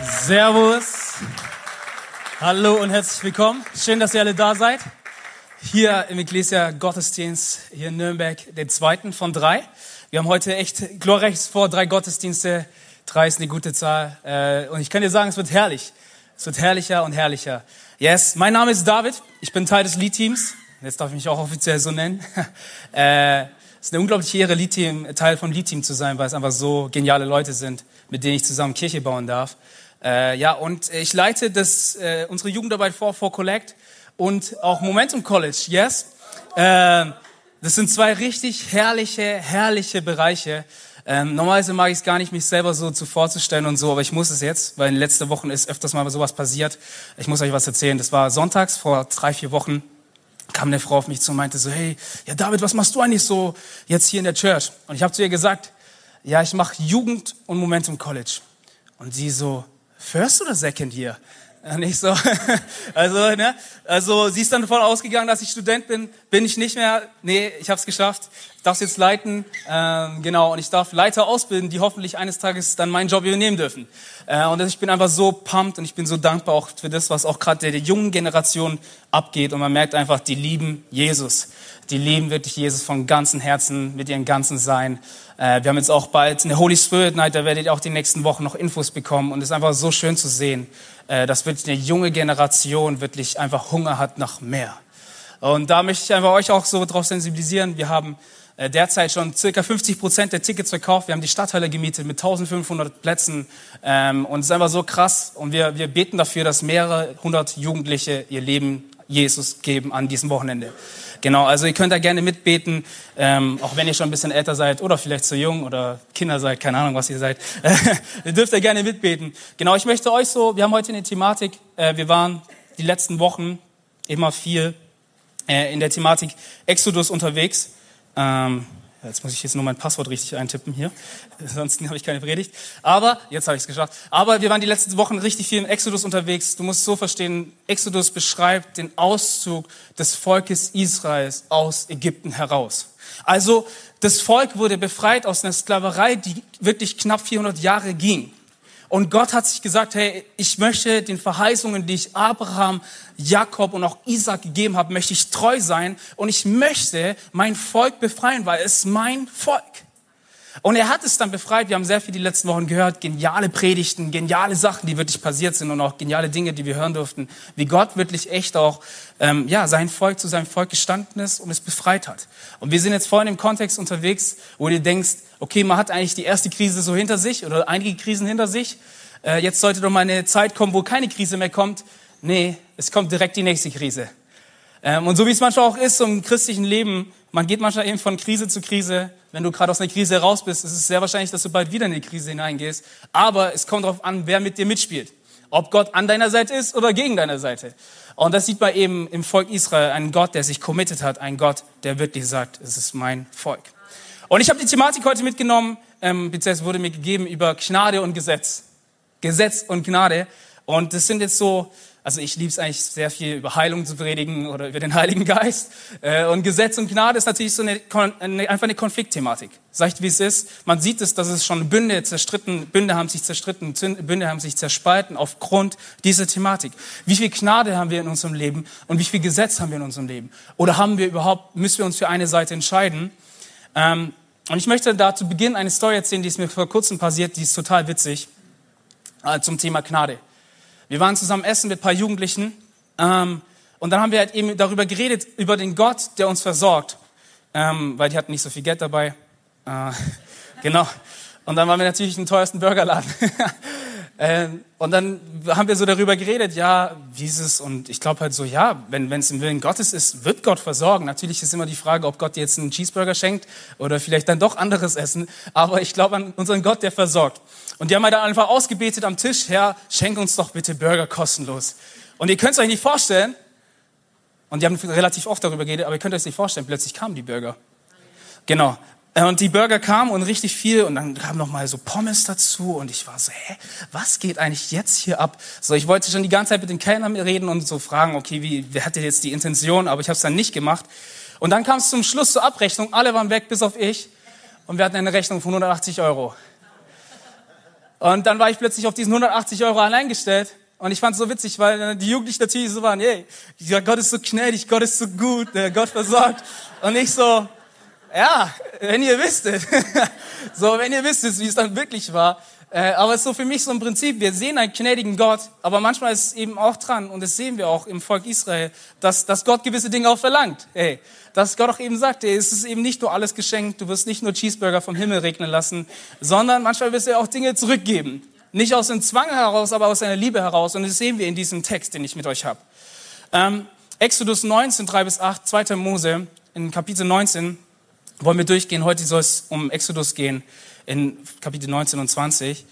Servus. Hallo und herzlich willkommen. Schön, dass ihr alle da seid. Hier im Ecclesia Gottesdienst hier in Nürnberg, den zweiten von drei. Wir haben heute echt glorreich vor, drei Gottesdienste. Drei ist eine gute Zahl. Äh, und ich kann dir sagen, es wird herrlich. Es wird herrlicher und herrlicher. Yes, mein Name ist David. Ich bin Teil des Lead-Teams. Jetzt darf ich mich auch offiziell so nennen. Äh, es ist eine unglaubliche Ehre, Lead-Team, Teil vom Lead-Team zu sein, weil es einfach so geniale Leute sind, mit denen ich zusammen Kirche bauen darf. Äh, ja, und ich leite das, äh, unsere Jugendarbeit vor, vor Collect und auch Momentum College, yes. Äh, das sind zwei richtig herrliche, herrliche Bereiche. Ähm, normalerweise mag ich es gar nicht, mich selber so zu vorzustellen und so, aber ich muss es jetzt, weil in den letzten Wochen ist öfters mal sowas passiert. Ich muss euch was erzählen. Das war sonntags vor drei, vier Wochen kam eine Frau auf mich zu und meinte so, hey, ja David, was machst du eigentlich so jetzt hier in der Church? Und ich habe zu ihr gesagt, ja, ich mache Jugend und Momentum College. Und sie so, First oder Second Year? Nicht so. Also, ne? Also, sie ist dann davon ausgegangen, dass ich Student bin. Bin ich nicht mehr. Nee, ich habe es geschafft. Ich darf jetzt leiten. Ähm, genau. Und ich darf Leiter ausbilden, die hoffentlich eines Tages dann meinen Job übernehmen dürfen. Äh, und ich bin einfach so pumped und ich bin so dankbar auch für das, was auch gerade der, der jungen Generation abgeht. Und man merkt einfach, die lieben Jesus. Die lieben wirklich Jesus von ganzem Herzen, mit ihrem ganzen Sein. Äh, wir haben jetzt auch bald eine Holy Spirit Night, da werdet ihr auch die nächsten Wochen noch Infos bekommen. Und es ist einfach so schön zu sehen, dass wirklich eine junge Generation wirklich einfach Hunger hat nach mehr. Und da möchte ich einfach euch auch so drauf sensibilisieren. Wir haben äh, derzeit schon circa 50 Prozent der Tickets verkauft. Wir haben die Stadthalle gemietet mit 1500 Plätzen. Ähm, und es ist einfach so krass. Und wir, wir beten dafür, dass mehrere hundert Jugendliche ihr Leben Jesus geben an diesem Wochenende. Genau, also ihr könnt da gerne mitbeten, ähm, auch wenn ihr schon ein bisschen älter seid oder vielleicht zu jung oder Kinder seid, keine Ahnung, was ihr seid. ihr dürft da gerne mitbeten. Genau, ich möchte euch so, wir haben heute eine Thematik, äh, wir waren die letzten Wochen immer viel äh, in der Thematik Exodus unterwegs. Ähm, Jetzt muss ich jetzt nur mein Passwort richtig eintippen hier. Ansonsten habe ich keine Predigt. Aber, jetzt habe ich es geschafft. Aber wir waren die letzten Wochen richtig viel im Exodus unterwegs. Du musst so verstehen, Exodus beschreibt den Auszug des Volkes Israels aus Ägypten heraus. Also, das Volk wurde befreit aus einer Sklaverei, die wirklich knapp 400 Jahre ging. Und Gott hat sich gesagt, hey, ich möchte den Verheißungen, die ich Abraham, Jakob und auch Isaac gegeben habe, möchte ich treu sein und ich möchte mein Volk befreien, weil es mein Volk. Und er hat es dann befreit. Wir haben sehr viel die letzten Wochen gehört. Geniale Predigten, geniale Sachen, die wirklich passiert sind und auch geniale Dinge, die wir hören durften. Wie Gott wirklich echt auch, ähm, ja, sein Volk zu seinem Volk gestanden ist und es befreit hat. Und wir sind jetzt vorhin im Kontext unterwegs, wo du denkst, okay, man hat eigentlich die erste Krise so hinter sich oder einige Krisen hinter sich. Äh, jetzt sollte doch mal eine Zeit kommen, wo keine Krise mehr kommt. Nee, es kommt direkt die nächste Krise. Ähm, und so wie es manchmal auch ist im christlichen Leben, man geht manchmal eben von Krise zu Krise. Wenn du gerade aus einer Krise raus bist, ist es sehr wahrscheinlich, dass du bald wieder in eine Krise hineingehst. Aber es kommt darauf an, wer mit dir mitspielt. Ob Gott an deiner Seite ist oder gegen deiner Seite. Und das sieht man eben im Volk Israel, einen Gott, der sich committed hat, ein Gott, der wirklich sagt, es ist mein Volk. Und ich habe die Thematik heute mitgenommen, ähm, beziehungsweise wurde mir gegeben über Gnade und Gesetz. Gesetz und Gnade. Und das sind jetzt so also ich liebe es eigentlich sehr viel über Heilung zu predigen oder über den Heiligen Geist. Äh, und Gesetz und Gnade ist natürlich so eine, einfach eine Konfliktthematik. Sagt wie es ist. Man sieht es, dass es schon Bünde zerstritten, Bünde haben sich zerstritten, Bünde haben sich zerspalten aufgrund dieser Thematik. Wie viel Gnade haben wir in unserem Leben und wie viel Gesetz haben wir in unserem Leben? Oder haben wir überhaupt, müssen wir uns für eine Seite entscheiden? Ähm, und ich möchte da zu Beginn eine Story erzählen, die ist mir vor kurzem passiert, die ist total witzig, äh, zum Thema Gnade. Wir waren zusammen essen mit ein paar Jugendlichen ähm, und dann haben wir halt eben darüber geredet, über den Gott, der uns versorgt, ähm, weil die hatten nicht so viel Geld dabei. Äh, genau. Und dann waren wir natürlich im teuersten Burgerladen. ähm, und dann haben wir so darüber geredet, ja, wie ist es? Und ich glaube halt so, ja, wenn es im Willen Gottes ist, wird Gott versorgen. Natürlich ist immer die Frage, ob Gott dir jetzt einen Cheeseburger schenkt oder vielleicht dann doch anderes Essen. Aber ich glaube an unseren Gott, der versorgt. Und die haben halt dann einfach ausgebetet am Tisch, Herr, schenk uns doch bitte Burger kostenlos. Und ihr könnt es euch nicht vorstellen, und die haben relativ oft darüber geredet, aber ihr könnt euch nicht vorstellen, plötzlich kamen die Burger. Genau. Äh, und die Burger kamen und richtig viel und dann kam noch mal so Pommes dazu und ich war so, hä, was geht eigentlich jetzt hier ab? So, ich wollte schon die ganze Zeit mit den Kellnern reden und so fragen, okay, wie, wer hatte jetzt die Intention, aber ich habe es dann nicht gemacht. Und dann kam es zum Schluss zur Abrechnung, alle waren weg, bis auf ich und wir hatten eine Rechnung von 180 Euro. Und dann war ich plötzlich auf diesen 180 Euro alleingestellt. Und ich fand es so witzig, weil die Jugendlichen natürlich so waren, hey, Gott ist so gnädig, Gott ist so gut, Gott versorgt. Und ich so, ja, wenn ihr wisstet. so, wenn ihr wisstet, wie es dann wirklich war. Äh, aber es ist so für mich so ein Prinzip, wir sehen einen gnädigen Gott, aber manchmal ist es eben auch dran, und das sehen wir auch im Volk Israel, dass, dass Gott gewisse Dinge auch verlangt. Hey, dass Gott auch eben sagt, hey, es ist eben nicht nur alles geschenkt, du wirst nicht nur Cheeseburger vom Himmel regnen lassen, sondern manchmal wirst du auch Dinge zurückgeben. Nicht aus dem Zwang heraus, aber aus einer Liebe heraus. Und das sehen wir in diesem Text, den ich mit euch habe. Ähm, Exodus 19, 3 bis 8, 2. Mose, in Kapitel 19, wollen wir durchgehen. Heute soll es um Exodus gehen, in Kapitel 19 und 20.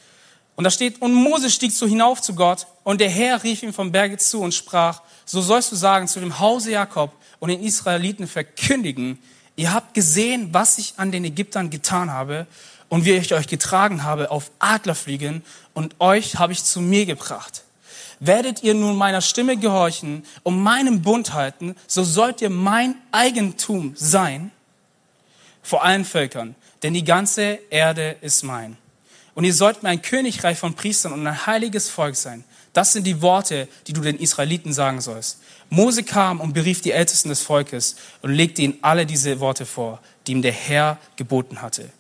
Und da steht, und Mose stieg so hinauf zu Gott, und der Herr rief ihm vom Berge zu und sprach, so sollst du sagen zu dem Hause Jakob und den Israeliten verkündigen, ihr habt gesehen, was ich an den Ägyptern getan habe und wie ich euch getragen habe auf Adlerfliegen und euch habe ich zu mir gebracht. Werdet ihr nun meiner Stimme gehorchen und meinem Bund halten, so sollt ihr mein Eigentum sein vor allen Völkern, denn die ganze Erde ist mein. Und ihr sollt mir ein Königreich von Priestern und ein heiliges Volk sein. Das sind die Worte, die du den Israeliten sagen sollst. Mose kam und berief die Ältesten des Volkes und legte ihnen alle diese Worte vor, die ihm der Herr geboten hatte.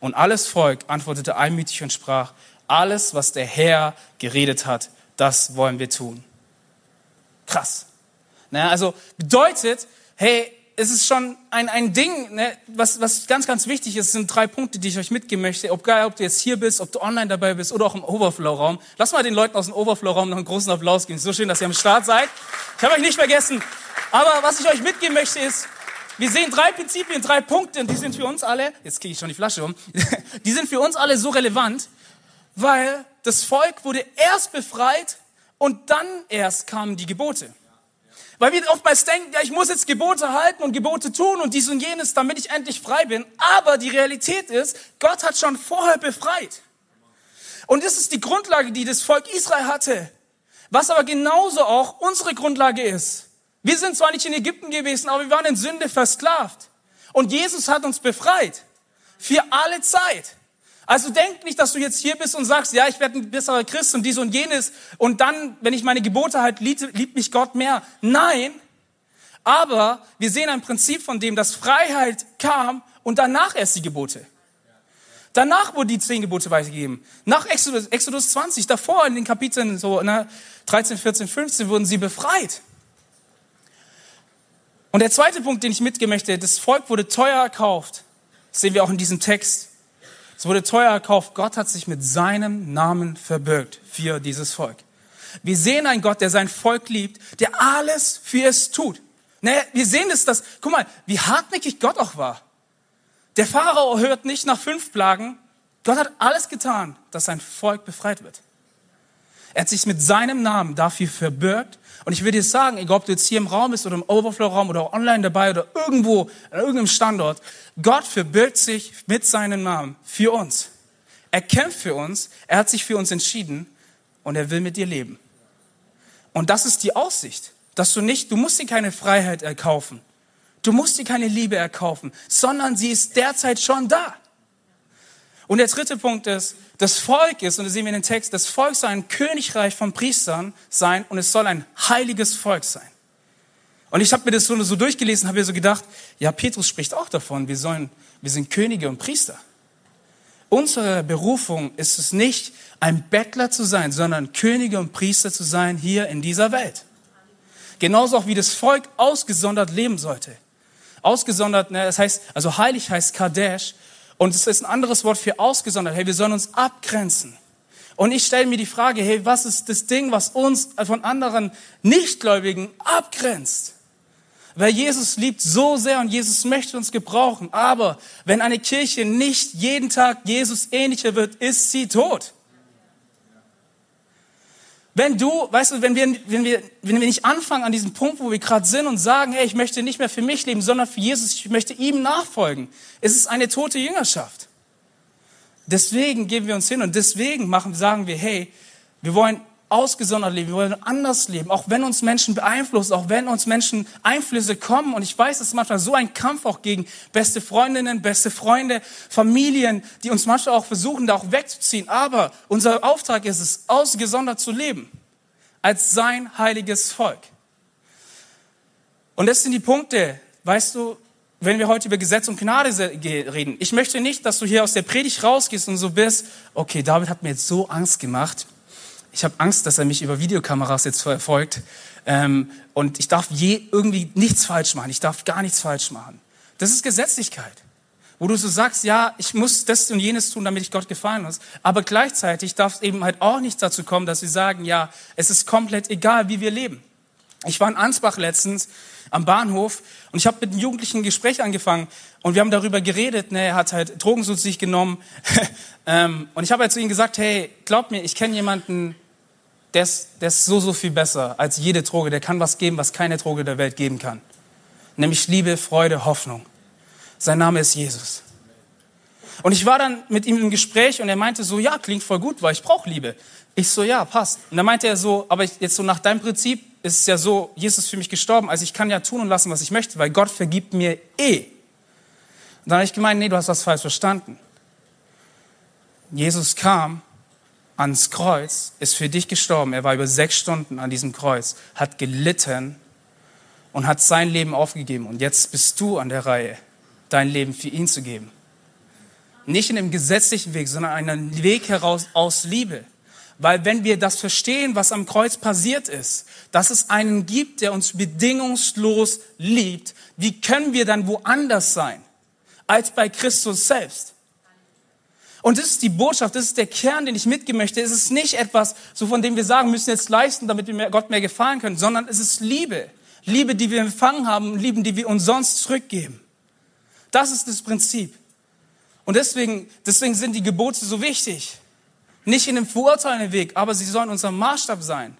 Und alles Volk antwortete einmütig und sprach, alles, was der Herr geredet hat, das wollen wir tun. Krass. Naja, also bedeutet, hey, es ist schon ein, ein Ding, ne, was, was ganz, ganz wichtig ist, sind drei Punkte, die ich euch mitgeben möchte. Ob, ob du jetzt hier bist, ob du online dabei bist oder auch im Overflow-Raum. Lass mal den Leuten aus dem Overflow-Raum noch einen großen Applaus geben. So schön, dass ihr am Start seid. Ich habe euch nicht vergessen. Aber was ich euch mitgeben möchte ist, wir sehen drei Prinzipien, drei Punkte, und die sind für uns alle, jetzt kriege ich schon die Flasche um, die sind für uns alle so relevant, weil das Volk wurde erst befreit und dann erst kamen die Gebote. Weil wir oftmals denken, ja, ich muss jetzt Gebote halten und Gebote tun und dies und jenes, damit ich endlich frei bin. Aber die Realität ist, Gott hat schon vorher befreit. Und das ist die Grundlage, die das Volk Israel hatte. Was aber genauso auch unsere Grundlage ist. Wir sind zwar nicht in Ägypten gewesen, aber wir waren in Sünde versklavt. Und Jesus hat uns befreit. Für alle Zeit. Also denk nicht, dass du jetzt hier bist und sagst, ja, ich werde ein besserer Christ und dies und jenes und dann, wenn ich meine Gebote halt liebt, liebt mich Gott mehr. Nein, aber wir sehen ein Prinzip von dem, dass Freiheit kam und danach erst die Gebote. Danach wurden die zehn Gebote weitergegeben. Nach Exodus, Exodus 20, davor in den Kapiteln so ne, 13, 14, 15 wurden sie befreit. Und der zweite Punkt, den ich mitgeben möchte, das Volk wurde teuer erkauft. Das sehen wir auch in diesem Text. Es wurde teuer erkauft. Gott hat sich mit seinem Namen verbirgt für dieses Volk. Wir sehen einen Gott, der sein Volk liebt, der alles für es tut. Ne, wir sehen es, dass, guck mal, wie hartnäckig Gott auch war. Der Pharao hört nicht nach fünf Plagen. Gott hat alles getan, dass sein Volk befreit wird. Er hat sich mit seinem Namen dafür verbirgt. Und ich würde dir sagen, egal ob du jetzt hier im Raum bist oder im Overflow-Raum oder online dabei oder irgendwo, an irgendeinem Standort, Gott verbirgt sich mit seinem Namen für uns. Er kämpft für uns, er hat sich für uns entschieden und er will mit dir leben. Und das ist die Aussicht, dass du nicht, du musst dir keine Freiheit erkaufen. Du musst dir keine Liebe erkaufen, sondern sie ist derzeit schon da. Und der dritte Punkt ist, das Volk ist, und das sehen wir in dem Text, das Volk soll ein Königreich von Priestern sein und es soll ein heiliges Volk sein. Und ich habe mir das so, so durchgelesen, habe mir so gedacht, ja, Petrus spricht auch davon, wir sollen, wir sind Könige und Priester. Unsere Berufung ist es nicht, ein Bettler zu sein, sondern Könige und Priester zu sein hier in dieser Welt. Genauso auch wie das Volk ausgesondert leben sollte. Ausgesondert, ne, das heißt, also heilig heißt Kadesh, und es ist ein anderes Wort für ausgesondert. Hey, wir sollen uns abgrenzen. Und ich stelle mir die Frage, hey, was ist das Ding, was uns von anderen Nichtgläubigen abgrenzt? Weil Jesus liebt so sehr und Jesus möchte uns gebrauchen. Aber wenn eine Kirche nicht jeden Tag Jesus ähnlicher wird, ist sie tot. Wenn du, weißt du, wenn wir, wenn wir, wenn wir nicht anfangen an diesem Punkt, wo wir gerade sind und sagen, hey, ich möchte nicht mehr für mich leben, sondern für Jesus, ich möchte ihm nachfolgen, ist es eine tote Jüngerschaft. Deswegen geben wir uns hin und deswegen machen, sagen wir, hey, wir wollen ausgesondert leben, wir wollen anders leben, auch wenn uns Menschen beeinflussen, auch wenn uns Menschen Einflüsse kommen. Und ich weiß, es ist manchmal so ein Kampf auch gegen beste Freundinnen, beste Freunde, Familien, die uns manchmal auch versuchen, da auch wegzuziehen. Aber unser Auftrag ist es, ausgesondert zu leben, als sein heiliges Volk. Und das sind die Punkte, weißt du, wenn wir heute über Gesetz und Gnade reden. Ich möchte nicht, dass du hier aus der Predigt rausgehst und so bist, okay, David hat mir jetzt so Angst gemacht. Ich habe Angst, dass er mich über Videokameras jetzt verfolgt. Ähm, und ich darf je irgendwie nichts falsch machen. Ich darf gar nichts falsch machen. Das ist Gesetzlichkeit. Wo du so sagst, ja, ich muss das und jenes tun, damit ich Gott gefallen muss. Aber gleichzeitig darf es eben halt auch nicht dazu kommen, dass wir sagen, ja, es ist komplett egal, wie wir leben. Ich war in Ansbach letztens am Bahnhof und ich habe mit einem Jugendlichen ein Gespräch angefangen und wir haben darüber geredet. Ne, er hat halt Drogen zu sich genommen ähm, und ich habe halt zu ihm gesagt, hey, glaub mir, ich kenne jemanden, der ist, der ist so, so viel besser als jede Droge. Der kann was geben, was keine Droge der Welt geben kann. Nämlich Liebe, Freude, Hoffnung. Sein Name ist Jesus. Und ich war dann mit ihm im Gespräch und er meinte so, ja, klingt voll gut, weil ich brauche Liebe. Ich so, ja, passt. Und dann meinte er so, aber jetzt so nach deinem Prinzip ist es ja so, Jesus ist für mich gestorben, also ich kann ja tun und lassen, was ich möchte, weil Gott vergibt mir eh. Und dann habe ich gemeint, nee, du hast was falsch verstanden. Jesus kam ans Kreuz, ist für dich gestorben. Er war über sechs Stunden an diesem Kreuz, hat gelitten und hat sein Leben aufgegeben. Und jetzt bist du an der Reihe, dein Leben für ihn zu geben. Nicht in einem gesetzlichen Weg, sondern einen Weg heraus aus Liebe. Weil wenn wir das verstehen, was am Kreuz passiert ist, dass es einen gibt, der uns bedingungslos liebt, wie können wir dann woanders sein als bei Christus selbst? Und das ist die Botschaft, das ist der Kern, den ich mitgeben möchte. Es ist nicht etwas, so von dem wir sagen, müssen jetzt leisten, damit wir Gott mehr gefallen können, sondern es ist Liebe. Liebe, die wir empfangen haben, Liebe, die wir uns sonst zurückgeben. Das ist das Prinzip. Und deswegen, deswegen sind die Gebote so wichtig. Nicht in einem verurteilenden Weg, aber sie sollen unser Maßstab sein.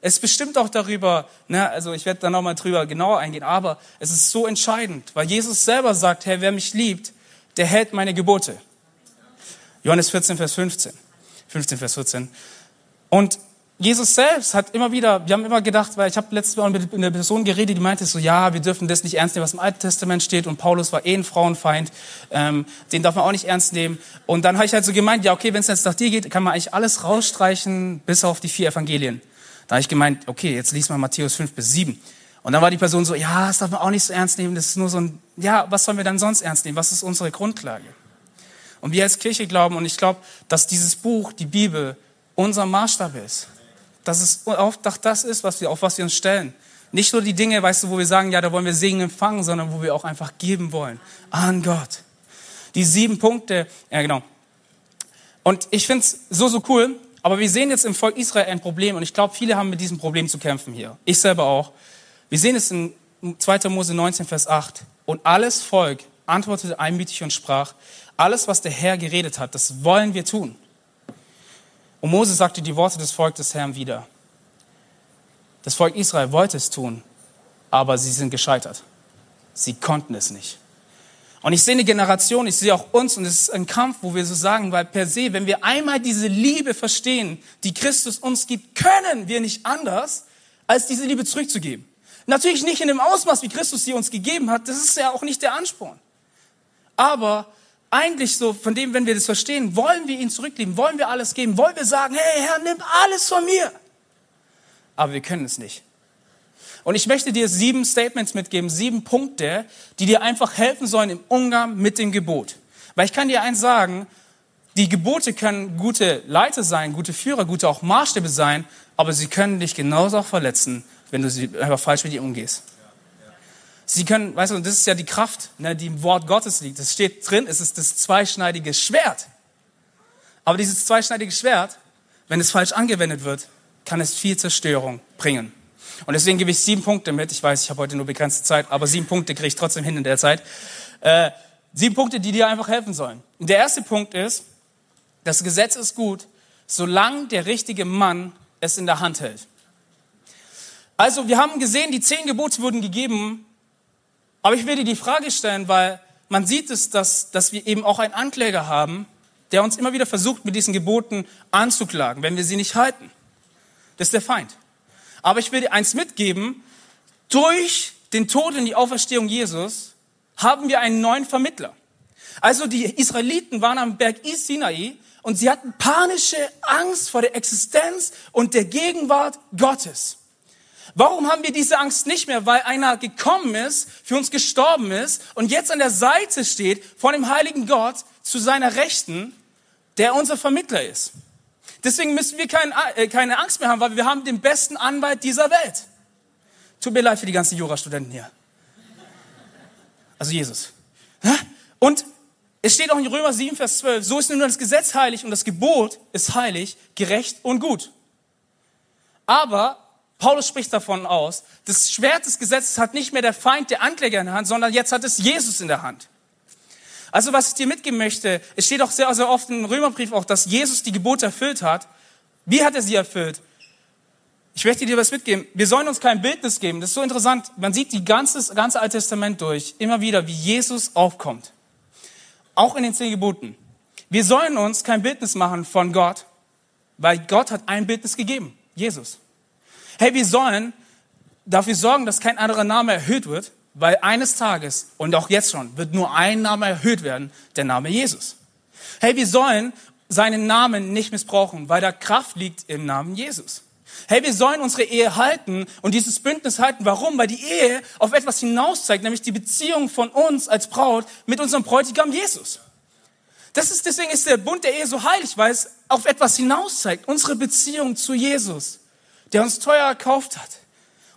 Es bestimmt auch darüber, ne, also ich werde da nochmal drüber genauer eingehen, aber es ist so entscheidend, weil Jesus selber sagt, Herr, wer mich liebt, der hält meine Gebote. Johannes 14, Vers 15. 15, Vers 14. Und Jesus selbst hat immer wieder, wir haben immer gedacht, weil ich habe letztes Mal mit einer Person geredet, die meinte so, ja, wir dürfen das nicht ernst nehmen, was im Alten Testament steht und Paulus war eh ein Frauenfeind, ähm, den darf man auch nicht ernst nehmen. Und dann habe ich halt so gemeint, ja, okay, wenn es jetzt nach dir geht, kann man eigentlich alles rausstreichen, bis auf die vier Evangelien. Da habe ich gemeint, okay, jetzt lies mal Matthäus 5 bis 7. Und dann war die Person so, ja, das darf man auch nicht so ernst nehmen, das ist nur so ein, ja, was sollen wir dann sonst ernst nehmen? Was ist unsere Grundlage? Und wir als Kirche glauben, und ich glaube, dass dieses Buch, die Bibel, unser Maßstab ist dass es auch das ist, was wir, auf was wir uns stellen. Nicht nur die Dinge, weißt du, wo wir sagen, ja, da wollen wir Segen empfangen, sondern wo wir auch einfach geben wollen an Gott. Die sieben Punkte, ja genau. Und ich finde es so, so cool, aber wir sehen jetzt im Volk Israel ein Problem und ich glaube, viele haben mit diesem Problem zu kämpfen hier. Ich selber auch. Wir sehen es in 2. Mose 19, Vers 8. Und alles Volk antwortete einmütig und sprach, alles, was der Herr geredet hat, das wollen wir tun. Und Mose sagte die Worte des Volkes des Herrn wieder. Das Volk Israel wollte es tun, aber sie sind gescheitert. Sie konnten es nicht. Und ich sehe eine Generation, ich sehe auch uns, und es ist ein Kampf, wo wir so sagen, weil per se, wenn wir einmal diese Liebe verstehen, die Christus uns gibt, können wir nicht anders, als diese Liebe zurückzugeben. Natürlich nicht in dem Ausmaß, wie Christus sie uns gegeben hat, das ist ja auch nicht der Ansporn. Aber eigentlich so, von dem, wenn wir das verstehen, wollen wir ihn zurücklieben, wollen wir alles geben, wollen wir sagen, hey Herr, nimm alles von mir. Aber wir können es nicht. Und ich möchte dir sieben Statements mitgeben, sieben Punkte, die dir einfach helfen sollen im Umgang mit dem Gebot. Weil ich kann dir eins sagen, die Gebote können gute Leiter sein, gute Führer, gute auch Maßstäbe sein, aber sie können dich genauso auch verletzen, wenn du sie einfach falsch mit ihr umgehst. Sie können, weißt du, das ist ja die Kraft, ne, die im Wort Gottes liegt. Es steht drin, es ist das zweischneidige Schwert. Aber dieses zweischneidige Schwert, wenn es falsch angewendet wird, kann es viel Zerstörung bringen. Und deswegen gebe ich sieben Punkte mit. Ich weiß, ich habe heute nur begrenzte Zeit, aber sieben Punkte kriege ich trotzdem hin in der Zeit. Äh, sieben Punkte, die dir einfach helfen sollen. Und der erste Punkt ist, das Gesetz ist gut, solange der richtige Mann es in der Hand hält. Also, wir haben gesehen, die zehn Gebote wurden gegeben, aber ich will dir die Frage stellen, weil man sieht es, dass, dass wir eben auch einen Ankläger haben, der uns immer wieder versucht, mit diesen Geboten anzuklagen, wenn wir sie nicht halten. Das ist der Feind. Aber ich will dir eins mitgeben. Durch den Tod und die Auferstehung Jesus haben wir einen neuen Vermittler. Also die Israeliten waren am Berg Sinai und sie hatten panische Angst vor der Existenz und der Gegenwart Gottes. Warum haben wir diese Angst nicht mehr? Weil einer gekommen ist, für uns gestorben ist und jetzt an der Seite steht von dem heiligen Gott zu seiner Rechten, der unser Vermittler ist. Deswegen müssen wir kein, äh, keine Angst mehr haben, weil wir haben den besten Anwalt dieser Welt. Tut mir leid für die ganzen Jurastudenten hier. Also Jesus. Und es steht auch in Römer 7, Vers 12, so ist nun das Gesetz heilig und das Gebot ist heilig, gerecht und gut. Aber Paulus spricht davon aus, das Schwert des Gesetzes hat nicht mehr der Feind, der Ankläger in der Hand, sondern jetzt hat es Jesus in der Hand. Also was ich dir mitgeben möchte, es steht auch sehr, sehr oft im Römerbrief auch, dass Jesus die Gebote erfüllt hat. Wie hat er sie erfüllt? Ich möchte dir was mitgeben. Wir sollen uns kein Bildnis geben. Das ist so interessant. Man sieht die ganze, ganze Alte Testament durch, immer wieder, wie Jesus aufkommt. Auch in den zehn Geboten. Wir sollen uns kein Bildnis machen von Gott, weil Gott hat ein Bildnis gegeben. Jesus. Hey, wir sollen dafür sorgen, dass kein anderer Name erhöht wird, weil eines Tages und auch jetzt schon wird nur ein Name erhöht werden, der Name Jesus. Hey, wir sollen seinen Namen nicht missbrauchen, weil da Kraft liegt im Namen Jesus. Hey, wir sollen unsere Ehe halten und dieses Bündnis halten. Warum? Weil die Ehe auf etwas hinaus zeigt, nämlich die Beziehung von uns als Braut mit unserem Bräutigam Jesus. Das ist, deswegen ist der Bund der Ehe so heilig, weil es auf etwas hinaus zeigt. Unsere Beziehung zu Jesus, der uns teuer erkauft hat.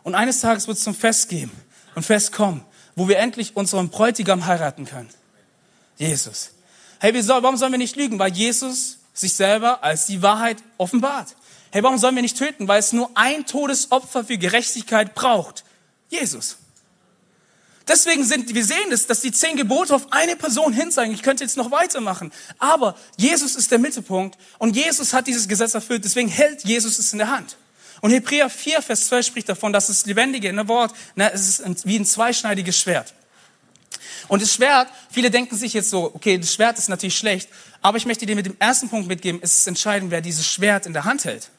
Und eines Tages wird es zum Fest geben und Fest kommen, wo wir endlich unseren Bräutigam heiraten können. Jesus. Hey, warum sollen wir nicht lügen? Weil Jesus sich selber als die Wahrheit offenbart. Hey, warum sollen wir nicht töten? Weil es nur ein Todesopfer für Gerechtigkeit braucht. Jesus. Deswegen sind, wir sehen es, dass die zehn Gebote auf eine Person hin zeigen. Ich könnte jetzt noch weitermachen. Aber Jesus ist der Mittelpunkt und Jesus hat dieses Gesetz erfüllt. Deswegen hält Jesus es in der Hand. Und Hebräer 4, Vers 12 spricht davon, dass das Lebendige in der Wort, ne, es ist wie ein zweischneidiges Schwert. Und das Schwert, viele denken sich jetzt so, okay, das Schwert ist natürlich schlecht, aber ich möchte dir mit dem ersten Punkt mitgeben, es ist entscheidend, wer dieses Schwert in der Hand hält.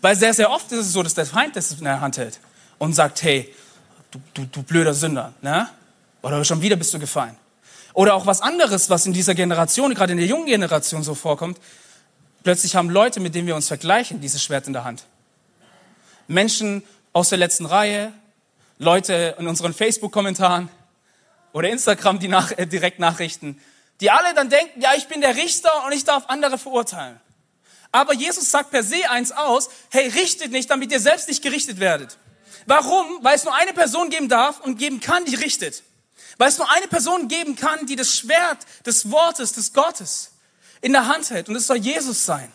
Weil sehr, sehr oft ist es so, dass der Feind das in der Hand hält und sagt, hey, du, du, du blöder Sünder, ne? Oder schon wieder bist du gefallen. Oder auch was anderes, was in dieser Generation, gerade in der jungen Generation so vorkommt. Plötzlich haben Leute, mit denen wir uns vergleichen, dieses Schwert in der Hand. Menschen aus der letzten Reihe, Leute in unseren Facebook-Kommentaren oder Instagram, die nach, äh, direkt Nachrichten, die alle dann denken, ja, ich bin der Richter und ich darf andere verurteilen. Aber Jesus sagt per se eins aus, hey, richtet nicht, damit ihr selbst nicht gerichtet werdet. Warum? Weil es nur eine Person geben darf und geben kann, die richtet. Weil es nur eine Person geben kann, die das Schwert des Wortes, des Gottes in der Hand hält. Und es soll Jesus sein.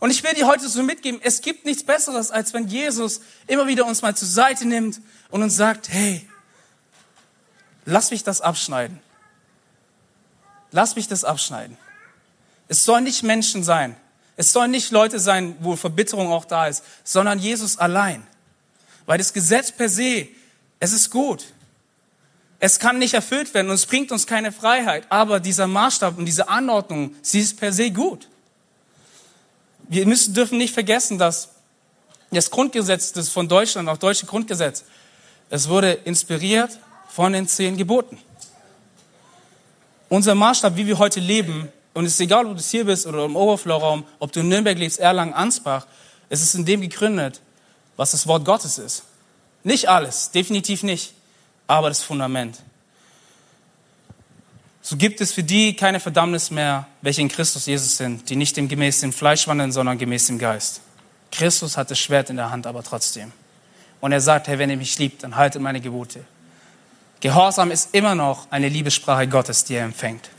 Und ich will dir heute so mitgeben, es gibt nichts Besseres, als wenn Jesus immer wieder uns mal zur Seite nimmt und uns sagt, hey, lass mich das abschneiden. Lass mich das abschneiden. Es soll nicht Menschen sein, es sollen nicht Leute sein, wo Verbitterung auch da ist, sondern Jesus allein. Weil das Gesetz per se, es ist gut. Es kann nicht erfüllt werden und es bringt uns keine Freiheit. Aber dieser Maßstab und diese Anordnung, sie ist per se gut. Wir müssen, dürfen nicht vergessen, dass das Grundgesetz das von Deutschland, auch deutsche Grundgesetz, es wurde inspiriert von den zehn Geboten. Unser Maßstab, wie wir heute leben, und es ist egal, ob du hier bist oder im Oberflow-Raum, ob du in Nürnberg lebst, Erlangen, Ansbach. Es ist in dem gegründet, was das Wort Gottes ist. Nicht alles, definitiv nicht, aber das Fundament. So gibt es für die keine Verdammnis mehr, welche in Christus Jesus sind, die nicht dem gemäß dem Fleisch wandeln, sondern gemäß dem Geist. Christus hat das Schwert in der Hand, aber trotzdem. Und er sagt, hey, wenn ihr mich liebt, dann haltet meine Gebote. Gehorsam ist immer noch eine Liebessprache Gottes, die er empfängt.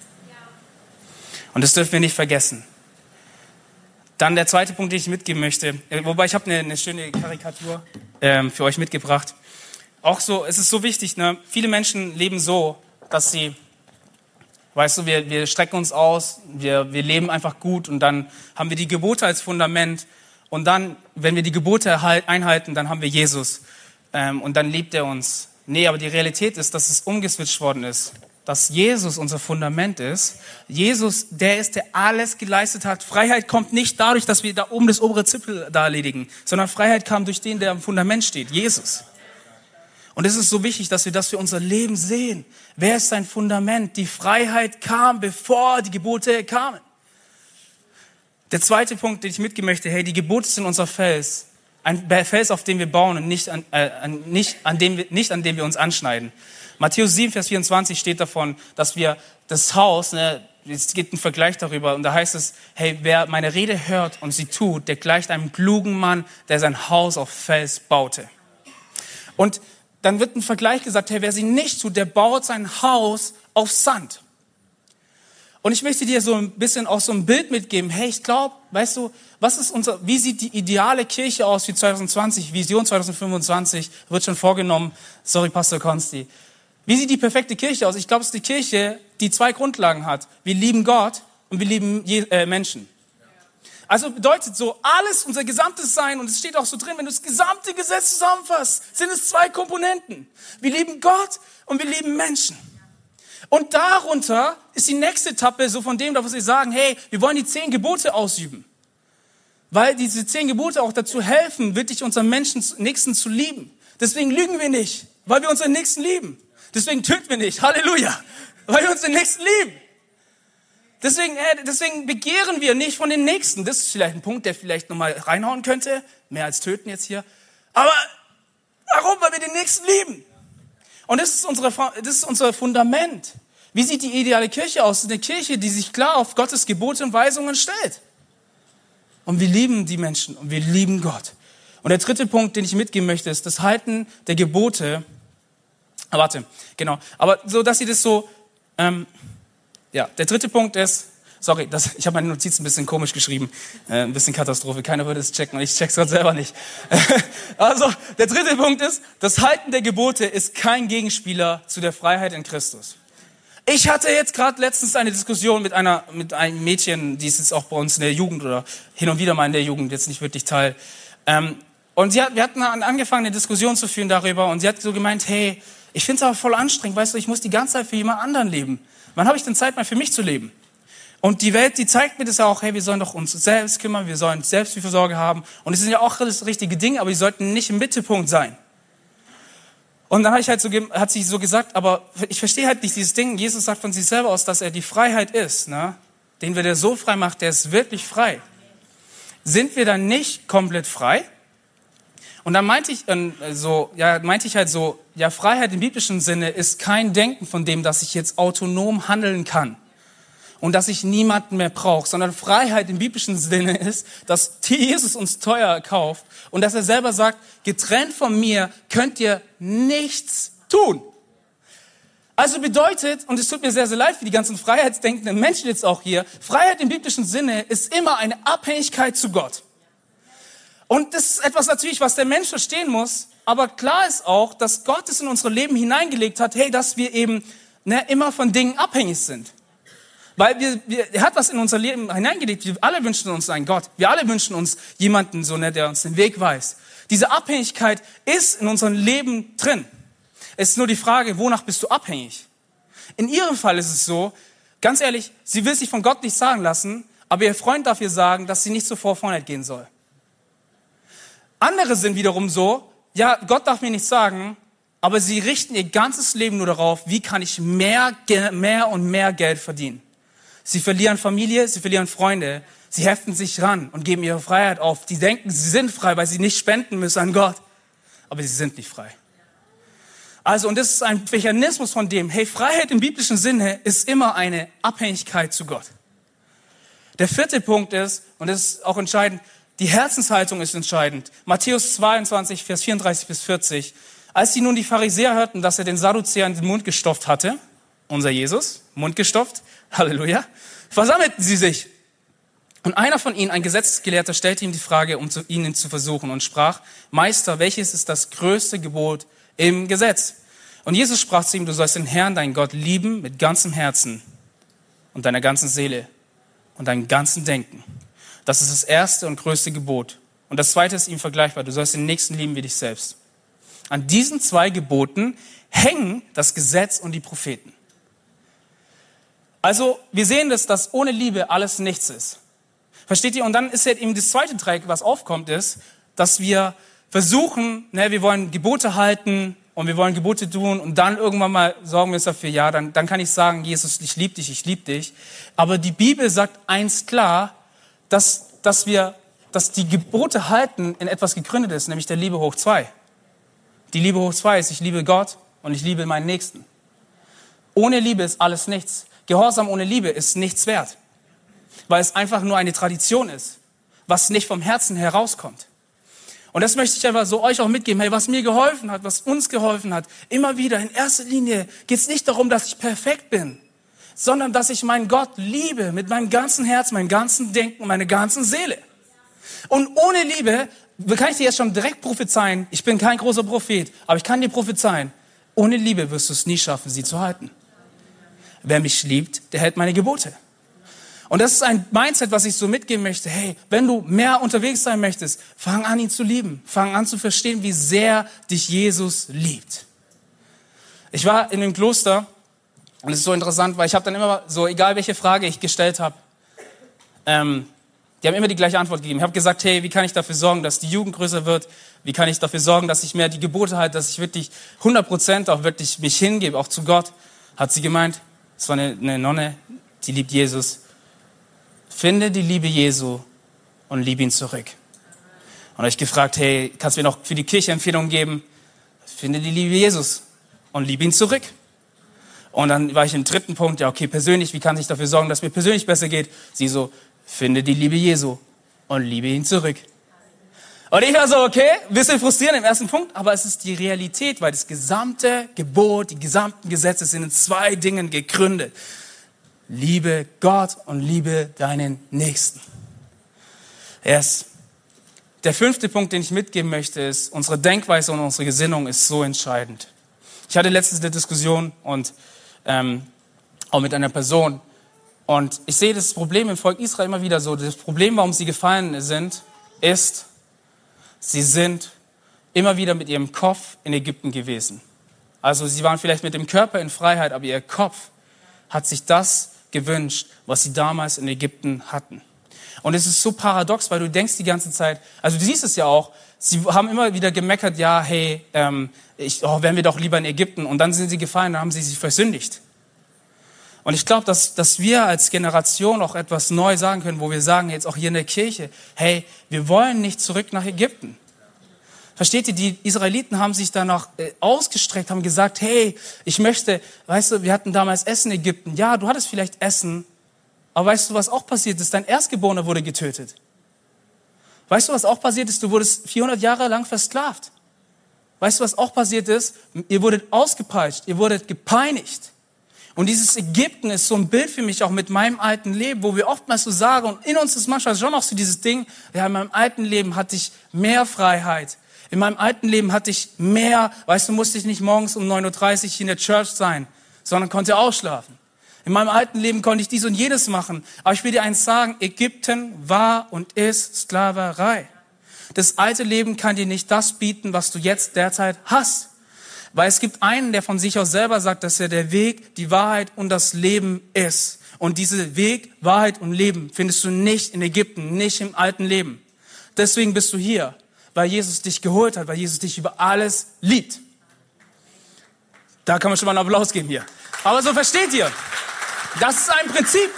Und das dürfen wir nicht vergessen. Dann der zweite Punkt, den ich mitgeben möchte, äh, wobei ich habe eine, eine schöne Karikatur ähm, für euch mitgebracht. Auch so, es ist so wichtig, ne? viele Menschen leben so, dass sie, weißt du, wir, wir strecken uns aus, wir, wir leben einfach gut und dann haben wir die Gebote als Fundament und dann, wenn wir die Gebote einhalten, dann haben wir Jesus ähm, und dann liebt er uns. Nee, aber die Realität ist, dass es umgeswitcht worden ist dass Jesus unser Fundament ist. Jesus, der ist, der alles geleistet hat. Freiheit kommt nicht dadurch, dass wir da oben das obere Zipfel da erledigen, sondern Freiheit kam durch den, der am Fundament steht, Jesus. Und es ist so wichtig, dass wir das für unser Leben sehen. Wer ist sein Fundament? Die Freiheit kam, bevor die Gebote kamen. Der zweite Punkt, den ich mitgeben möchte, hey, die Gebote sind unser Fels. Ein Fels, auf dem wir bauen und nicht an, äh, nicht, an dem wir, nicht an dem wir uns anschneiden. Matthäus 7, Vers 24 steht davon, dass wir das Haus, ne, es gibt einen Vergleich darüber und da heißt es, hey, wer meine Rede hört und sie tut, der gleicht einem klugen Mann, der sein Haus auf Fels baute. Und dann wird ein Vergleich gesagt, hey, wer sie nicht tut, der baut sein Haus auf Sand. Und ich möchte dir so ein bisschen auch so ein Bild mitgeben. Hey, ich glaube, weißt du, was ist unser, wie sieht die ideale Kirche aus wie 2020, Vision 2025 wird schon vorgenommen. Sorry, Pastor Konsti. Wie sieht die perfekte Kirche aus? Ich glaube, es ist die Kirche, die zwei Grundlagen hat. Wir lieben Gott und wir lieben äh, Menschen. Also bedeutet so, alles, unser gesamtes Sein, und es steht auch so drin, wenn du das gesamte Gesetz zusammenfasst, sind es zwei Komponenten. Wir lieben Gott und wir lieben Menschen. Und darunter ist die nächste Etappe so von dem, wo sie sagen, hey, wir wollen die zehn Gebote ausüben. Weil diese zehn Gebote auch dazu helfen, wirklich unseren Menschen, Nächsten zu lieben. Deswegen lügen wir nicht, weil wir unseren Nächsten lieben. Deswegen töten wir nicht. Halleluja. Weil wir unseren Nächsten lieben. Deswegen, äh, deswegen begehren wir nicht von den Nächsten. Das ist vielleicht ein Punkt, der vielleicht nochmal reinhauen könnte. Mehr als töten jetzt hier. Aber warum? Weil wir den Nächsten lieben. Und das ist, unsere, das ist unser Fundament. Wie sieht die ideale Kirche aus? Eine Kirche, die sich klar auf Gottes Gebote und Weisungen stellt. Und wir lieben die Menschen und wir lieben Gott. Und der dritte Punkt, den ich mitgeben möchte, ist das Halten der Gebote. Ah, warte, genau. Aber so, dass sie das so ähm, ja, der dritte Punkt ist, sorry, das, ich habe meine Notizen ein bisschen komisch geschrieben, äh, ein bisschen Katastrophe, keiner würde es checken und ich check's gerade selber nicht. also, der dritte Punkt ist, das Halten der Gebote ist kein Gegenspieler zu der Freiheit in Christus. Ich hatte jetzt gerade letztens eine Diskussion mit einer mit einem Mädchen, die ist jetzt auch bei uns in der Jugend oder hin und wieder mal in der Jugend, jetzt nicht wirklich Teil. Ähm, und sie hat, wir hatten angefangen, eine Diskussion zu führen darüber und sie hat so gemeint, hey, ich finde es aber voll anstrengend, weißt du, ich muss die ganze Zeit für jemand anderen leben. Wann habe ich denn Zeit mal für mich zu leben? Und die Welt, die zeigt mir das ja auch, hey, wir sollen doch uns selbst kümmern, wir sollen Selbstfürsorge haben. Und es sind ja auch alles richtige Dinge, aber die sollten nicht im Mittelpunkt sein. Und dann habe ich halt so, hat sie so gesagt, aber ich verstehe halt nicht dieses Ding. Jesus sagt von sich selber aus, dass er die Freiheit ist, ne? Den wir der so frei macht, der ist wirklich frei. Sind wir dann nicht komplett frei? Und dann meinte ich äh, so, ja, meinte ich halt so, ja, Freiheit im biblischen Sinne ist kein Denken von dem, dass ich jetzt autonom handeln kann und dass ich niemanden mehr brauche, sondern Freiheit im biblischen Sinne ist, dass Jesus uns teuer kauft und dass er selber sagt, getrennt von mir könnt ihr nichts tun. Also bedeutet, und es tut mir sehr, sehr leid für die ganzen freiheitsdenkenden Menschen jetzt auch hier, Freiheit im biblischen Sinne ist immer eine Abhängigkeit zu Gott. Und das ist etwas natürlich, was der Mensch verstehen muss. Aber klar ist auch, dass Gott es in unsere Leben hineingelegt hat, hey, dass wir eben ne, immer von Dingen abhängig sind. Weil wir, wir, er hat was in unser Leben hineingelegt. Wir alle wünschen uns einen Gott. Wir alle wünschen uns jemanden, so ne, der uns den Weg weiß. Diese Abhängigkeit ist in unserem Leben drin. Es ist nur die Frage, wonach bist du abhängig? In ihrem Fall ist es so, ganz ehrlich, sie will sich von Gott nicht sagen lassen, aber ihr Freund darf ihr sagen, dass sie nicht so vor Vornet gehen soll. Andere sind wiederum so, ja, Gott darf mir nichts sagen, aber sie richten ihr ganzes Leben nur darauf, wie kann ich mehr, mehr und mehr Geld verdienen. Sie verlieren Familie, sie verlieren Freunde, sie heften sich ran und geben ihre Freiheit auf. Die denken, sie sind frei, weil sie nicht spenden müssen an Gott, aber sie sind nicht frei. Also, und das ist ein Mechanismus von dem, hey, Freiheit im biblischen Sinne ist immer eine Abhängigkeit zu Gott. Der vierte Punkt ist, und das ist auch entscheidend, die Herzenshaltung ist entscheidend. Matthäus 22, Vers 34 bis 40. Als sie nun die Pharisäer hörten, dass er den Sadduzäern den Mund gestopft hatte, unser Jesus, Mund gestopft, Halleluja, versammelten sie sich. Und einer von ihnen, ein Gesetzesgelehrter, stellte ihm die Frage, um zu, ihn zu versuchen und sprach, Meister, welches ist das größte Gebot im Gesetz? Und Jesus sprach zu ihm, du sollst den Herrn, deinen Gott, lieben mit ganzem Herzen und deiner ganzen Seele und deinem ganzen Denken das ist das erste und größte Gebot. Und das zweite ist ihm vergleichbar. Du sollst den Nächsten lieben wie dich selbst. An diesen zwei Geboten hängen das Gesetz und die Propheten. Also wir sehen das, dass ohne Liebe alles nichts ist. Versteht ihr? Und dann ist halt eben das zweite Dreieck, was aufkommt, ist, dass wir versuchen, ne, wir wollen Gebote halten und wir wollen Gebote tun und dann irgendwann mal sorgen wir uns dafür, ja, dann, dann kann ich sagen, Jesus, ich liebe dich, ich liebe dich. Aber die Bibel sagt eins klar, dass, dass wir, dass die Gebote halten in etwas gegründet ist, nämlich der Liebe hoch zwei. Die Liebe hoch zwei ist, ich liebe Gott und ich liebe meinen Nächsten. Ohne Liebe ist alles nichts. Gehorsam ohne Liebe ist nichts wert, weil es einfach nur eine Tradition ist, was nicht vom Herzen herauskommt. Und das möchte ich einfach so euch auch mitgeben. Hey, was mir geholfen hat, was uns geholfen hat, immer wieder, in erster Linie geht es nicht darum, dass ich perfekt bin, sondern dass ich meinen Gott liebe mit meinem ganzen Herz, meinem ganzen Denken, meiner ganzen Seele. Und ohne Liebe kann ich dir jetzt schon direkt prophezeien, ich bin kein großer Prophet, aber ich kann dir prophezeien, ohne Liebe wirst du es nie schaffen, sie zu halten. Wer mich liebt, der hält meine Gebote. Und das ist ein Mindset, was ich so mitgeben möchte. Hey, wenn du mehr unterwegs sein möchtest, fang an, ihn zu lieben. Fang an zu verstehen, wie sehr dich Jesus liebt. Ich war in dem Kloster und es ist so interessant, weil ich habe dann immer so, egal welche Frage ich gestellt habe, ähm, die haben immer die gleiche Antwort gegeben. Ich habe gesagt, hey, wie kann ich dafür sorgen, dass die Jugend größer wird? Wie kann ich dafür sorgen, dass ich mehr die Gebote halte, dass ich wirklich 100 Prozent auch wirklich mich hingebe, auch zu Gott? Hat sie gemeint, es war eine, eine Nonne, die liebt Jesus. Finde die Liebe Jesu und liebe ihn zurück. Und euch gefragt, hey, kannst du mir noch für die Kirche Empfehlungen geben? Finde die Liebe Jesus und liebe ihn zurück. Und dann war ich im dritten Punkt, ja, okay, persönlich, wie kann ich dafür sorgen, dass mir persönlich besser geht? Sie so, finde die Liebe Jesu und liebe ihn zurück. Und ich war so, okay, bisschen frustrierend im ersten Punkt, aber es ist die Realität, weil das gesamte Gebot, die gesamten Gesetze sind in zwei Dingen gegründet. Liebe Gott und liebe deinen Nächsten. Yes. Der fünfte Punkt, den ich mitgeben möchte, ist, unsere Denkweise und unsere Gesinnung ist so entscheidend. Ich hatte letztens eine Diskussion und ähm, auch mit einer Person. Und ich sehe das Problem im Volk Israel immer wieder so. Das Problem, warum sie gefallen sind, ist, sie sind immer wieder mit ihrem Kopf in Ägypten gewesen. Also sie waren vielleicht mit dem Körper in Freiheit, aber ihr Kopf hat sich das gewünscht, was sie damals in Ägypten hatten. Und es ist so paradox, weil du denkst die ganze Zeit, also du siehst es ja auch, sie haben immer wieder gemeckert, ja, hey, ähm, ich, oh, wären wir doch lieber in Ägypten. Und dann sind sie gefallen, dann haben sie sich versündigt. Und ich glaube, dass, dass wir als Generation auch etwas neu sagen können, wo wir sagen, jetzt auch hier in der Kirche, hey, wir wollen nicht zurück nach Ägypten. Versteht ihr, die Israeliten haben sich danach äh, ausgestreckt, haben gesagt, hey, ich möchte, weißt du, wir hatten damals Essen in Ägypten. Ja, du hattest vielleicht Essen, aber weißt du, was auch passiert ist? Dein Erstgeborener wurde getötet. Weißt du, was auch passiert ist? Du wurdest 400 Jahre lang versklavt. Weißt du, was auch passiert ist? Ihr wurdet ausgepeitscht, ihr wurdet gepeinigt. Und dieses Ägypten ist so ein Bild für mich auch mit meinem alten Leben, wo wir oftmals so sagen, und in uns ist manchmal schon noch so dieses Ding, ja, in meinem alten Leben hatte ich mehr Freiheit. In meinem alten Leben hatte ich mehr, weißt du, musste ich nicht morgens um 9.30 Uhr in der Church sein, sondern konnte ausschlafen. In meinem alten Leben konnte ich dies und jedes machen. Aber ich will dir eins sagen, Ägypten war und ist Sklaverei. Das alte Leben kann dir nicht das bieten, was du jetzt derzeit hast. Weil es gibt einen, der von sich aus selber sagt, dass er der Weg, die Wahrheit und das Leben ist. Und diese Weg, Wahrheit und Leben findest du nicht in Ägypten, nicht im alten Leben. Deswegen bist du hier, weil Jesus dich geholt hat, weil Jesus dich über alles liebt. Da kann man schon mal einen Applaus geben hier. Aber so versteht ihr. Das ist ein Prinzip.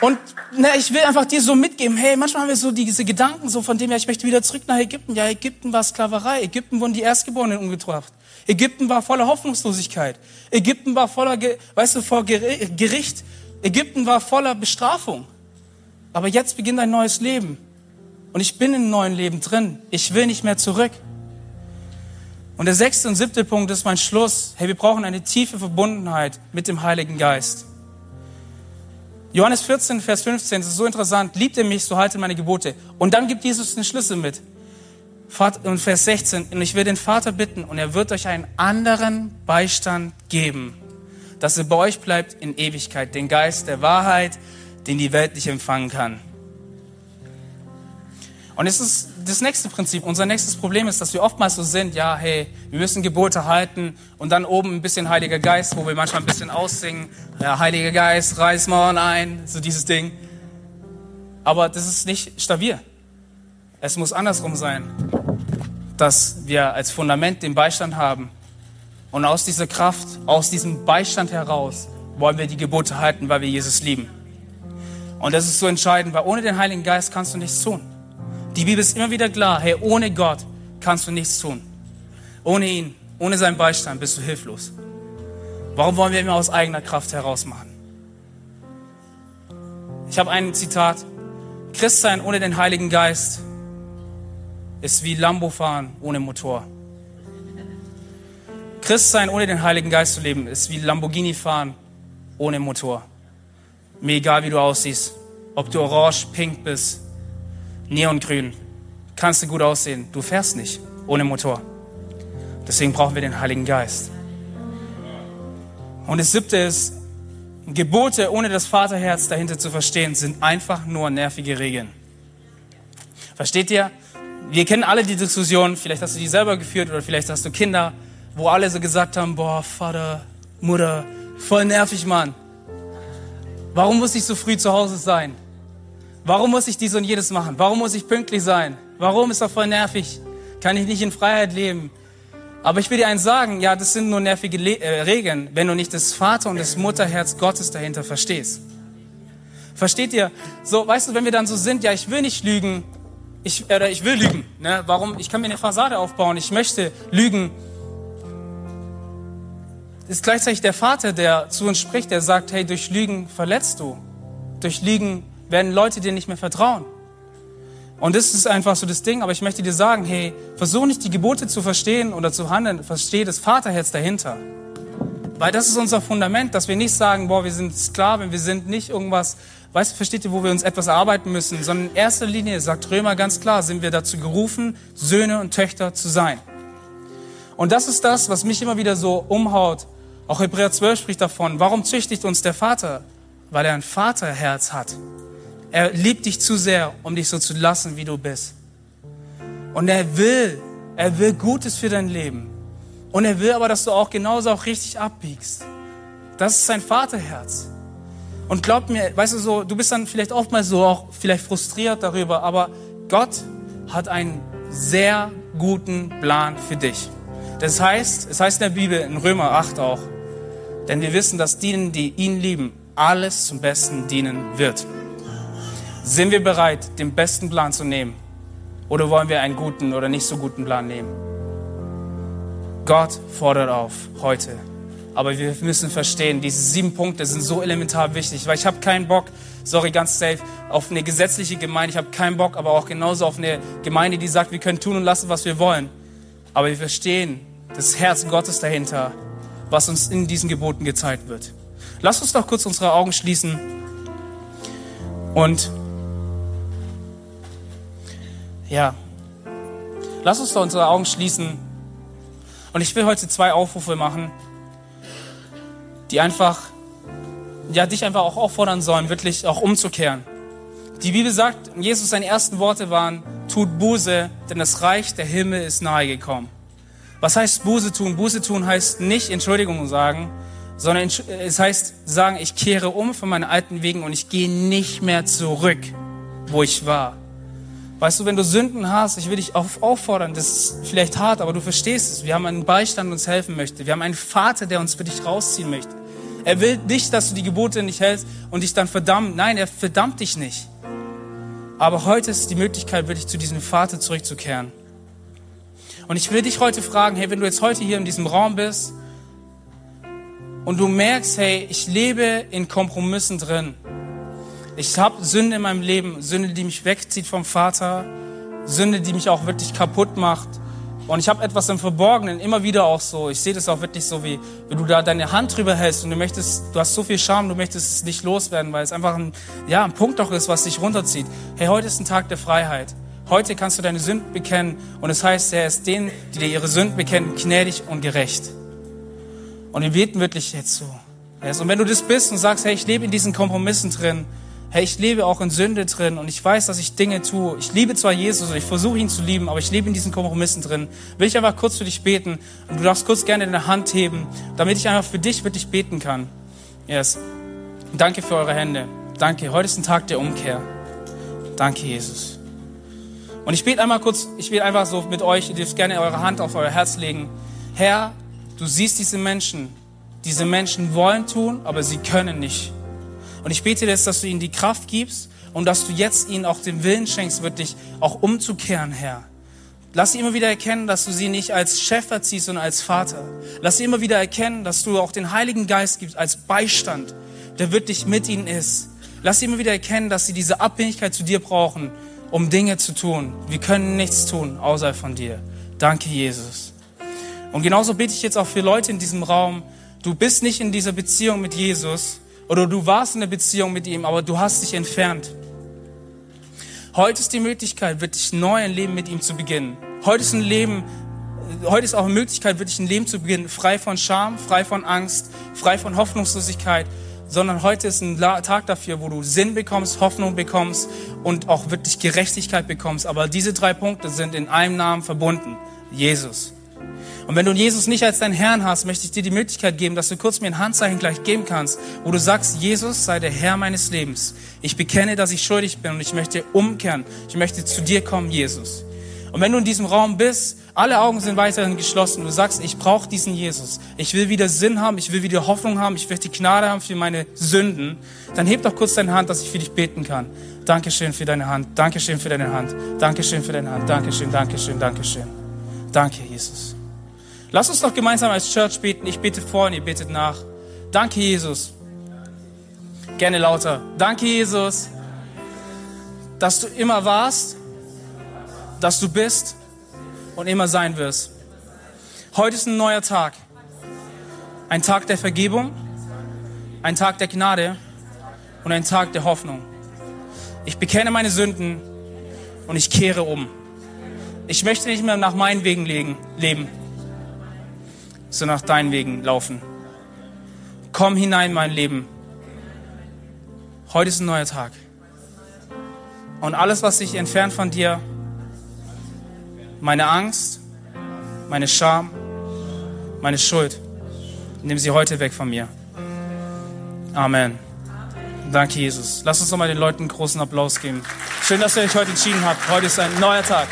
Und na, ich will einfach dir so mitgeben, hey, manchmal haben wir so diese Gedanken so von dem, ja, ich möchte wieder zurück nach Ägypten. Ja, Ägypten war Sklaverei. Ägypten wurden die Erstgeborenen umgebracht. Ägypten war voller Hoffnungslosigkeit. Ägypten war voller, weißt du, vor Gericht. Ägypten war voller Bestrafung. Aber jetzt beginnt ein neues Leben. Und ich bin in einem neuen Leben drin. Ich will nicht mehr zurück. Und der sechste und siebte Punkt ist mein Schluss. Hey, wir brauchen eine tiefe Verbundenheit mit dem Heiligen Geist. Johannes 14, Vers 15, das ist so interessant. Liebt ihr mich, so haltet meine Gebote. Und dann gibt Jesus den Schlüssel mit. Und Vers 16, und ich will den Vater bitten, und er wird euch einen anderen Beistand geben, dass er bei euch bleibt in Ewigkeit, den Geist der Wahrheit, den die Welt nicht empfangen kann. Und es ist das nächste Prinzip, unser nächstes Problem ist, dass wir oftmals so sind, ja, hey, wir müssen Gebote halten und dann oben ein bisschen Heiliger Geist, wo wir manchmal ein bisschen aussingen, ja, Heiliger Geist, reiß morgen ein, so dieses Ding. Aber das ist nicht stabil. Es muss andersrum sein, dass wir als Fundament den Beistand haben und aus dieser Kraft, aus diesem Beistand heraus wollen wir die Gebote halten, weil wir Jesus lieben. Und das ist so entscheidend, weil ohne den Heiligen Geist kannst du nichts tun. Die Bibel ist immer wieder klar, hey, ohne Gott kannst du nichts tun. Ohne ihn, ohne seinen Beistand bist du hilflos. Warum wollen wir immer aus eigener Kraft heraus machen? Ich habe ein Zitat. Christsein ohne den Heiligen Geist ist wie Lambo fahren ohne Motor. Christsein ohne den Heiligen Geist zu leben ist wie Lamborghini fahren ohne Motor. Mir egal, wie du aussiehst, ob du orange, pink bist, neongrün, kannst du gut aussehen. Du fährst nicht ohne Motor. Deswegen brauchen wir den Heiligen Geist. Und das siebte ist, Gebote ohne das Vaterherz dahinter zu verstehen, sind einfach nur nervige Regeln. Versteht ihr? Wir kennen alle die Diskussion, vielleicht hast du die selber geführt oder vielleicht hast du Kinder, wo alle so gesagt haben, boah, Vater, Mutter, voll nervig, Mann. Warum muss ich so früh zu Hause sein? Warum muss ich dies und jedes machen? Warum muss ich pünktlich sein? Warum ist das voll nervig? Kann ich nicht in Freiheit leben? Aber ich will dir eins sagen, ja, das sind nur nervige Le äh, Regeln, wenn du nicht das Vater- und das Mutterherz Gottes dahinter verstehst. Versteht ihr? So, weißt du, wenn wir dann so sind, ja, ich will nicht lügen, ich, oder ich will lügen. Ne? Warum? Ich kann mir eine Fassade aufbauen, ich möchte lügen. Ist gleichzeitig der Vater, der zu uns spricht, der sagt, hey, durch Lügen verletzt du. Durch Lügen werden Leute dir nicht mehr vertrauen. Und das ist einfach so das Ding, aber ich möchte dir sagen, hey, versuch nicht die Gebote zu verstehen oder zu handeln, verstehe das Vaterherz dahinter. Weil das ist unser Fundament, dass wir nicht sagen, boah, wir sind Sklaven, wir sind nicht irgendwas, weißt du, versteht ihr, wo wir uns etwas erarbeiten müssen, sondern in erster Linie, sagt Römer ganz klar, sind wir dazu gerufen, Söhne und Töchter zu sein. Und das ist das, was mich immer wieder so umhaut. Auch Hebräer 12 spricht davon, warum züchtigt uns der Vater? Weil er ein Vaterherz hat. Er liebt dich zu sehr, um dich so zu lassen, wie du bist. Und er will, er will Gutes für dein Leben. Und er will aber, dass du auch genauso auch richtig abbiegst. Das ist sein Vaterherz. Und glaub mir, weißt du so, du bist dann vielleicht oftmals so auch vielleicht frustriert darüber, aber Gott hat einen sehr guten Plan für dich. Das heißt, es heißt in der Bibel, in Römer 8 auch, denn wir wissen, dass denen, die ihn lieben, alles zum Besten dienen wird. Sind wir bereit, den besten Plan zu nehmen? Oder wollen wir einen guten oder nicht so guten Plan nehmen? Gott fordert auf heute. Aber wir müssen verstehen, diese sieben Punkte sind so elementar wichtig, weil ich habe keinen Bock, sorry, ganz safe, auf eine gesetzliche Gemeinde. Ich habe keinen Bock, aber auch genauso auf eine Gemeinde, die sagt, wir können tun und lassen, was wir wollen. Aber wir verstehen das Herz Gottes dahinter, was uns in diesen Geboten gezeigt wird. Lass uns doch kurz unsere Augen schließen und ja, lass uns doch unsere Augen schließen. Und ich will heute zwei Aufrufe machen, die einfach, ja, dich einfach auch auffordern sollen, wirklich auch umzukehren. Die Bibel sagt, Jesus seine ersten Worte waren, tut Buße, denn das Reich der Himmel ist nahe gekommen. Was heißt Buße tun? Buße tun heißt nicht Entschuldigung sagen, sondern es heißt sagen, ich kehre um von meinen alten Wegen und ich gehe nicht mehr zurück, wo ich war. Weißt du, wenn du Sünden hast, ich will dich auffordern, das ist vielleicht hart, aber du verstehst es. Wir haben einen Beistand, der uns helfen möchte. Wir haben einen Vater, der uns für dich rausziehen möchte. Er will nicht, dass du die Gebote nicht hältst und dich dann verdammt. Nein, er verdammt dich nicht. Aber heute ist die Möglichkeit, wirklich zu diesem Vater zurückzukehren. Und ich will dich heute fragen, hey, wenn du jetzt heute hier in diesem Raum bist und du merkst, hey, ich lebe in Kompromissen drin. Ich habe Sünde in meinem Leben, Sünde, die mich wegzieht vom Vater, Sünde, die mich auch wirklich kaputt macht. Und ich habe etwas im Verborgenen, immer wieder auch so. Ich sehe das auch wirklich so, wie, wie du da deine Hand drüber hältst und du möchtest, du hast so viel Scham, du möchtest es nicht loswerden, weil es einfach ein, ja, ein Punkt doch ist, was dich runterzieht. Hey, heute ist ein Tag der Freiheit. Heute kannst du deine Sünden bekennen und es heißt, er ist denen, die dir ihre Sünden bekennen, gnädig und gerecht. Und wir beten wirklich jetzt so. Und wenn du das bist und sagst, hey, ich lebe in diesen Kompromissen drin, hey, ich lebe auch in Sünde drin und ich weiß, dass ich Dinge tue. Ich liebe zwar Jesus und ich versuche ihn zu lieben, aber ich lebe in diesen Kompromissen drin. Will ich einfach kurz für dich beten und du darfst kurz gerne deine Hand heben, damit ich einfach für dich wirklich beten kann. Yes. Danke für eure Hände. Danke. Heute ist ein Tag der Umkehr. Danke, Jesus. Und ich bete einmal kurz, ich bete einfach so mit euch, ihr dürft gerne eure Hand auf euer Herz legen. Herr, du siehst diese Menschen. Diese Menschen wollen tun, aber sie können nicht. Und ich bete jetzt, dass du ihnen die Kraft gibst und dass du jetzt ihnen auch den Willen schenkst, wirklich auch umzukehren, Herr. Lass sie immer wieder erkennen, dass du sie nicht als Chef erziehst, sondern als Vater. Lass sie immer wieder erkennen, dass du auch den Heiligen Geist gibst als Beistand, der wirklich mit ihnen ist. Lass sie immer wieder erkennen, dass sie diese Abhängigkeit zu dir brauchen, um Dinge zu tun. Wir können nichts tun, außer von dir. Danke, Jesus. Und genauso bete ich jetzt auch für Leute in diesem Raum. Du bist nicht in dieser Beziehung mit Jesus, oder du warst in der Beziehung mit ihm, aber du hast dich entfernt. Heute ist die Möglichkeit, wirklich neu ein Leben mit ihm zu beginnen. Heute ist ein Leben, heute ist auch eine Möglichkeit, wirklich ein Leben zu beginnen, frei von Scham, frei von Angst, frei von Hoffnungslosigkeit, sondern heute ist ein Tag dafür, wo du Sinn bekommst, Hoffnung bekommst und auch wirklich Gerechtigkeit bekommst. Aber diese drei Punkte sind in einem Namen verbunden. Jesus. Und wenn du Jesus nicht als deinen Herrn hast, möchte ich dir die Möglichkeit geben, dass du kurz mir ein Handzeichen gleich geben kannst, wo du sagst, Jesus sei der Herr meines Lebens. Ich bekenne, dass ich schuldig bin und ich möchte umkehren. Ich möchte zu dir kommen, Jesus. Und wenn du in diesem Raum bist, alle Augen sind weiterhin geschlossen, du sagst, ich brauche diesen Jesus. Ich will wieder Sinn haben, ich will wieder Hoffnung haben, ich möchte Gnade haben für meine Sünden, dann heb doch kurz deine Hand, dass ich für dich beten kann. Dankeschön für deine Hand. Dankeschön für deine Hand. Dankeschön für deine Hand. Dankeschön, Dankeschön, Dankeschön. Danke, Jesus. Lass uns doch gemeinsam als Church beten. Ich bete vor und ihr betet nach. Danke, Jesus. Gerne lauter. Danke, Jesus, dass du immer warst, dass du bist und immer sein wirst. Heute ist ein neuer Tag. Ein Tag der Vergebung, ein Tag der Gnade und ein Tag der Hoffnung. Ich bekenne meine Sünden und ich kehre um. Ich möchte nicht mehr nach meinen Wegen leben so nach deinen Wegen laufen. Komm hinein in mein Leben. Heute ist ein neuer Tag. Und alles, was sich entfernt von dir, meine Angst, meine Scham, meine Schuld, nimm sie heute weg von mir. Amen. Danke, Jesus. Lass uns nochmal den Leuten einen großen Applaus geben. Schön, dass ihr euch heute entschieden habt. Heute ist ein neuer Tag.